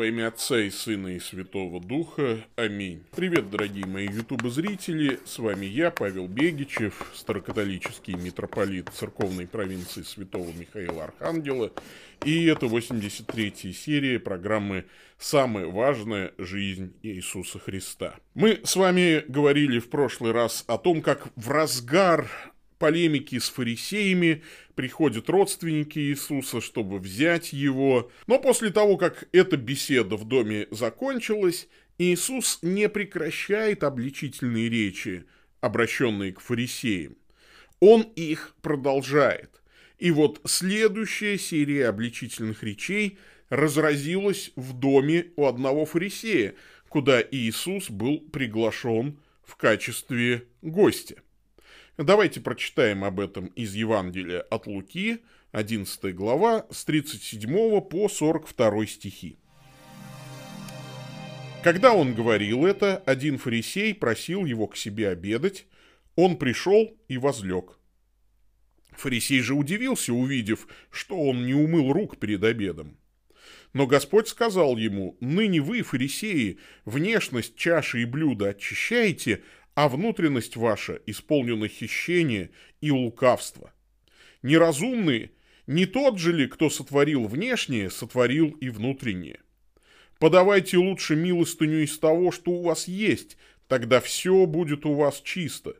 Во имя Отца и Сына и Святого Духа. Аминь. Привет, дорогие мои ютубы-зрители. С вами я, Павел Бегичев, старокатолический митрополит церковной провинции Святого Михаила Архангела. И это 83-я серия программы «Самое важное. Жизнь Иисуса Христа». Мы с вами говорили в прошлый раз о том, как в разгар полемики с фарисеями, приходят родственники Иисуса, чтобы взять его. Но после того, как эта беседа в доме закончилась, Иисус не прекращает обличительные речи, обращенные к фарисеям. Он их продолжает. И вот следующая серия обличительных речей разразилась в доме у одного фарисея, куда Иисус был приглашен в качестве гостя. Давайте прочитаем об этом из Евангелия от Луки, 11 глава, с 37 по 42 стихи. Когда он говорил это, один фарисей просил его к себе обедать. Он пришел и возлег. Фарисей же удивился, увидев, что он не умыл рук перед обедом. Но Господь сказал ему, «Ныне вы, фарисеи, внешность чаши и блюда очищаете, а внутренность ваша исполнена хищения и лукавства. Неразумные не тот же ли, кто сотворил внешнее, сотворил и внутреннее? Подавайте лучше милостыню из того, что у вас есть, тогда все будет у вас чисто.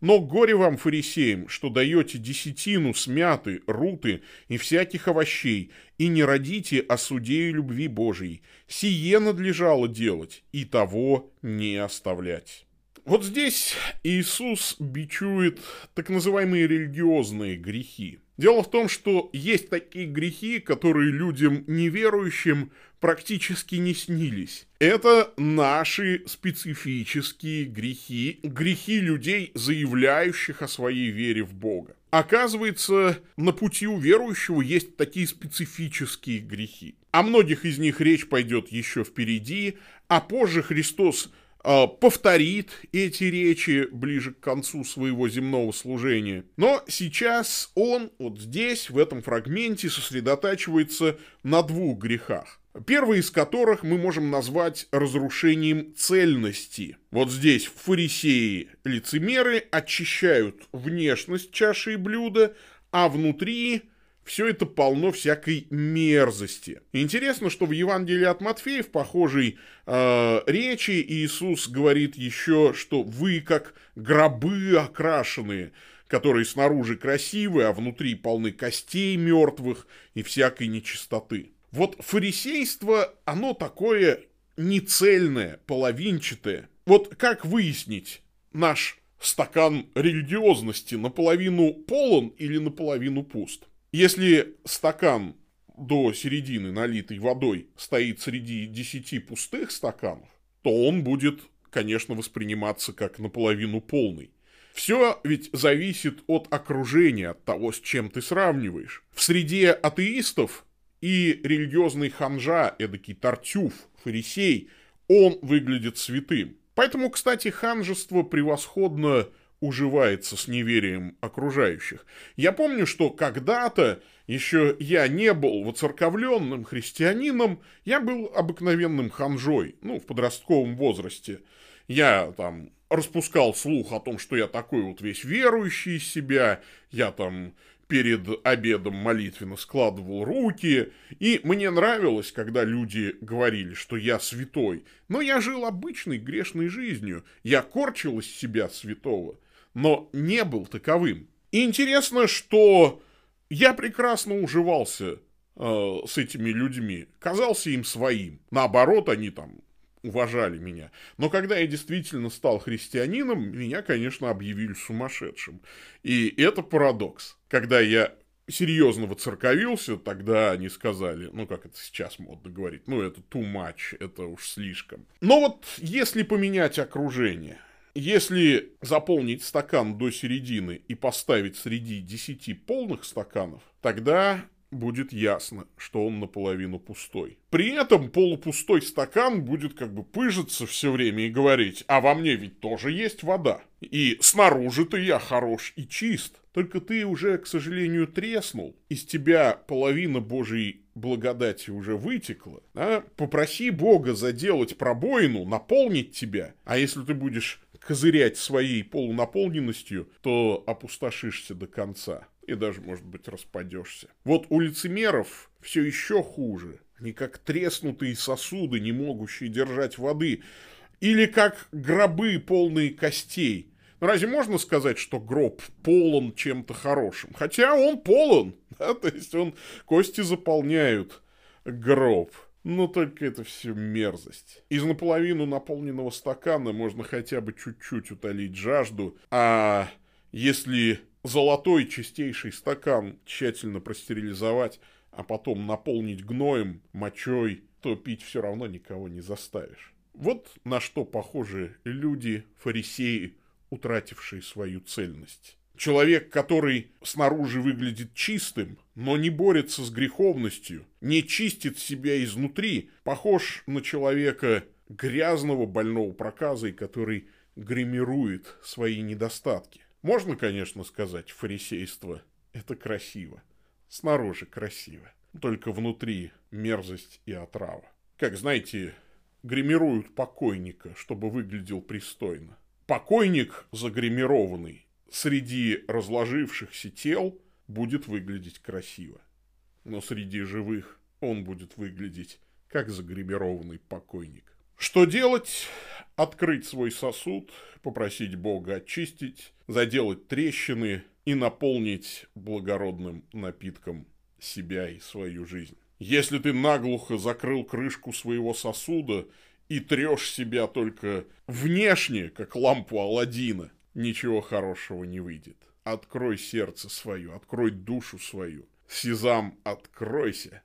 Но горе вам, фарисеям, что даете десятину смяты, руты и всяких овощей, и не родите о суде и любви Божией. Сие надлежало делать, и того не оставлять. Вот здесь Иисус бичует так называемые религиозные грехи. Дело в том, что есть такие грехи, которые людям неверующим практически не снились. Это наши специфические грехи, грехи людей, заявляющих о своей вере в Бога. Оказывается, на пути у верующего есть такие специфические грехи. О многих из них речь пойдет еще впереди, а позже Христос повторит эти речи ближе к концу своего земного служения. Но сейчас он вот здесь, в этом фрагменте, сосредотачивается на двух грехах. Первый из которых мы можем назвать разрушением цельности. Вот здесь фарисеи, лицемеры очищают внешность чаши и блюда, а внутри все это полно всякой мерзости. Интересно, что в Евангелии от Матфея в похожей э, речи Иисус говорит еще, что вы как гробы окрашенные, которые снаружи красивые, а внутри полны костей мертвых и всякой нечистоты. Вот фарисейство, оно такое нецельное, половинчатое. Вот как выяснить наш стакан религиозности наполовину полон или наполовину пуст? Если стакан до середины, налитый водой, стоит среди десяти пустых стаканов, то он будет, конечно, восприниматься как наполовину полный. Все ведь зависит от окружения, от того, с чем ты сравниваешь. В среде атеистов и религиозный ханжа, эдакий тартюф, фарисей, он выглядит святым. Поэтому, кстати, ханжество превосходно уживается с неверием окружающих. Я помню, что когда-то еще я не был воцерковленным христианином, я был обыкновенным ханжой, ну, в подростковом возрасте. Я там распускал слух о том, что я такой вот весь верующий из себя, я там перед обедом молитвенно складывал руки, и мне нравилось, когда люди говорили, что я святой, но я жил обычной грешной жизнью, я корчил из себя святого но не был таковым. И интересно, что я прекрасно уживался э, с этими людьми, казался им своим. Наоборот, они там уважали меня. Но когда я действительно стал христианином, меня, конечно, объявили сумасшедшим. И это парадокс. Когда я серьезно воцерковился, тогда они сказали, ну, как это сейчас модно говорить, ну, это too much, это уж слишком. Но вот если поменять окружение – если заполнить стакан до середины и поставить среди 10 полных стаканов, тогда будет ясно, что он наполовину пустой. При этом полупустой стакан будет как бы пыжиться все время и говорить, а во мне ведь тоже есть вода. И снаружи-то я хорош и чист. Только ты уже, к сожалению, треснул. Из тебя половина Божьей благодати уже вытекла, да, попроси Бога заделать пробоину, наполнить тебя, а если ты будешь козырять своей полунаполненностью, то опустошишься до конца и даже, может быть, распадешься. Вот у лицемеров все еще хуже. Они как треснутые сосуды, не могущие держать воды. Или как гробы, полные костей. Ну, разве можно сказать, что гроб полон чем-то хорошим? Хотя он полон, да, то есть он кости заполняют гроб. Но только это все мерзость. Из наполовину наполненного стакана можно хотя бы чуть-чуть утолить жажду, а если золотой чистейший стакан тщательно простерилизовать, а потом наполнить гноем, мочой, то пить все равно никого не заставишь. Вот на что похожи люди, фарисеи, утратившие свою цельность. Человек, который снаружи выглядит чистым, но не борется с греховностью, не чистит себя изнутри, похож на человека грязного, больного проказой, который гримирует свои недостатки. Можно, конечно, сказать, фарисейство – это красиво. Снаружи красиво. Только внутри мерзость и отрава. Как, знаете, гримируют покойника, чтобы выглядел пристойно. Покойник загримированный среди разложившихся тел будет выглядеть красиво. Но среди живых он будет выглядеть как загримированный покойник. Что делать? Открыть свой сосуд, попросить Бога очистить, заделать трещины и наполнить благородным напитком себя и свою жизнь. Если ты наглухо закрыл крышку своего сосуда и трешь себя только внешне, как лампу Аладдина, ничего хорошего не выйдет. Открой сердце свое, открой душу свою. Сезам, откройся.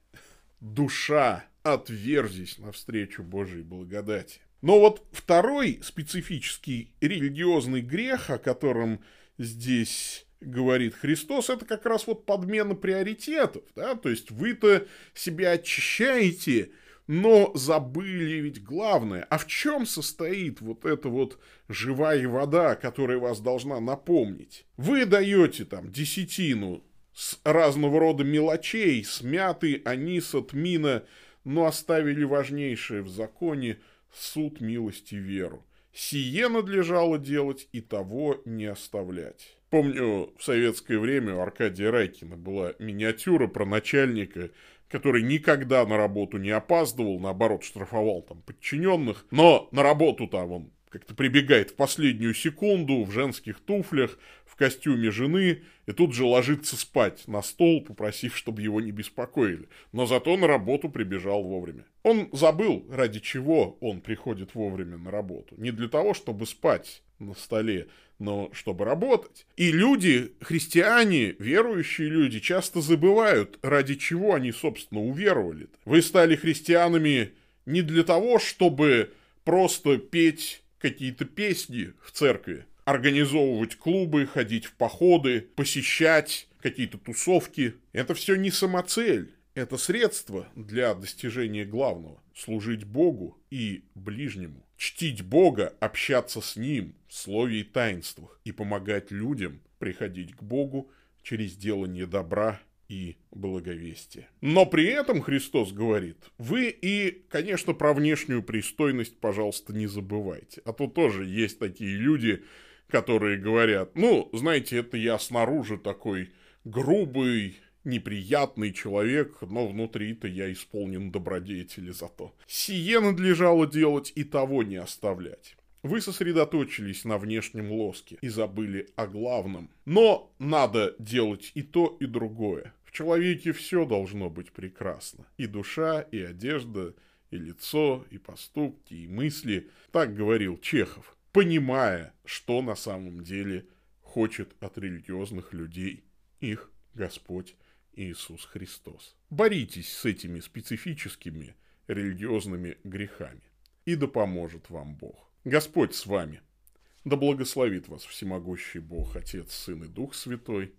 Душа, отверзись навстречу Божьей благодати. Но вот второй специфический религиозный грех, о котором здесь говорит Христос, это как раз вот подмена приоритетов. Да? То есть вы-то себя очищаете, но забыли ведь главное. А в чем состоит вот эта вот живая вода, которая вас должна напомнить? Вы даете там десятину с разного рода мелочей, смяты, аниса, тмина, но оставили важнейшее в законе суд милости веру. Сие надлежало делать и того не оставлять. Помню, в советское время у Аркадия Райкина была миниатюра про начальника, который никогда на работу не опаздывал, наоборот, штрафовал там подчиненных, но на работу там он как-то прибегает в последнюю секунду в женских туфлях, в костюме жены, и тут же ложится спать на стол, попросив, чтобы его не беспокоили. Но зато на работу прибежал вовремя. Он забыл, ради чего он приходит вовремя на работу. Не для того, чтобы спать на столе, но чтобы работать. И люди, христиане, верующие люди, часто забывают, ради чего они, собственно, уверовали. -то. Вы стали христианами не для того, чтобы просто петь какие-то песни в церкви, организовывать клубы, ходить в походы, посещать какие-то тусовки. Это все не самоцель. Это средство для достижения главного – служить Богу и ближнему. Чтить Бога, общаться с Ним в слове и таинствах и помогать людям приходить к Богу через делание добра и благовестие. Но при этом Христос говорит, вы и, конечно, про внешнюю пристойность, пожалуйста, не забывайте. А то тоже есть такие люди, которые говорят, ну, знаете, это я снаружи такой грубый, неприятный человек, но внутри-то я исполнен добродетели зато. Сие надлежало делать и того не оставлять. Вы сосредоточились на внешнем лоске и забыли о главном. Но надо делать и то, и другое человеке все должно быть прекрасно. И душа, и одежда, и лицо, и поступки, и мысли. Так говорил Чехов, понимая, что на самом деле хочет от религиозных людей их Господь Иисус Христос. Боритесь с этими специфическими религиозными грехами, и да поможет вам Бог. Господь с вами. Да благословит вас всемогущий Бог, Отец, Сын и Дух Святой.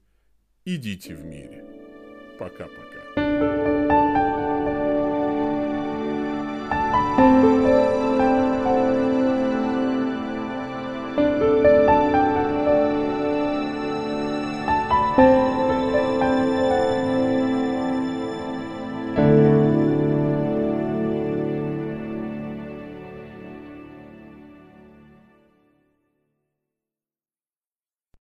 Идите в мире. Пока-пока.